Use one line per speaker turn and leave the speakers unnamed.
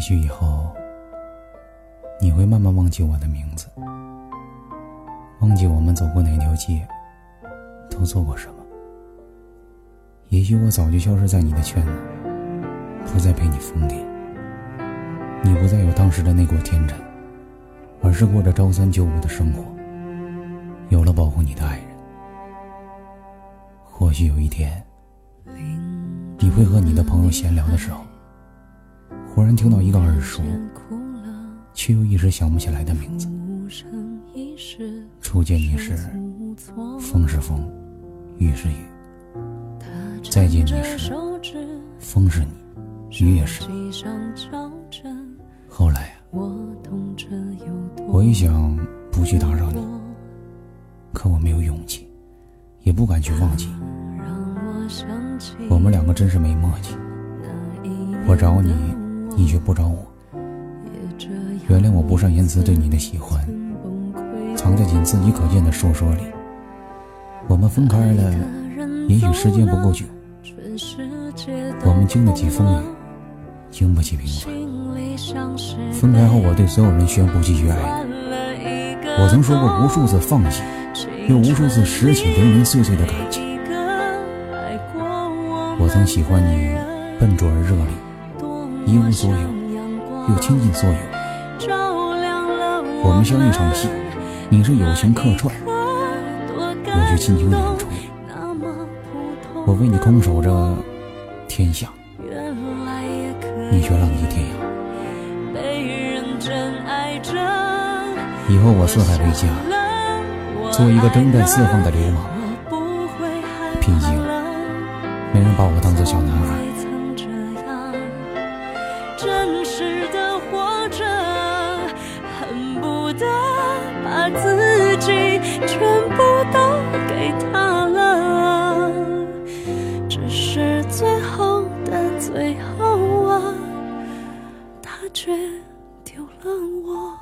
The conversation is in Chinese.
许以后，你会慢慢忘记我的名字，忘记我们走过哪条街，都做过什么。也许我早就消失在你的圈子，不再陪你疯癫。你不再有当时的那股天真，而是过着朝三九五的生活。有了保护你的爱人，或许有一天，你会和你的朋友闲聊的时候。忽然听到一个耳熟，却又一时想不起来的名字。初见你时，风是风，雨是雨；再见你时，风是你，雨也是。后来啊，我一想不去打扰你，可我没有勇气，也不敢去忘记。我们两个真是没默契，我找你。你却不找我，原谅我不善言辞对你的喜欢，藏在仅自己可见的说说里。我们分开了，也许时间不够久，我们经得起风雨，经不起平凡。分开后，我对所有人宣布继续爱你。我曾说过无数次放弃，又无数次拾起零零碎碎的感情。我曾喜欢你，笨拙而热烈。一无所有，又倾尽所有。我们像一场戏，你是友情客串，我却亲情演出。我为你空守着天下，你却浪迹天涯。以后我四海为家，做一个征战四方的流氓。毕竟，没人把我当做小男孩。
真实的活着，恨不得把自己全部都给他了。只是最后的最后啊，他却丢了我。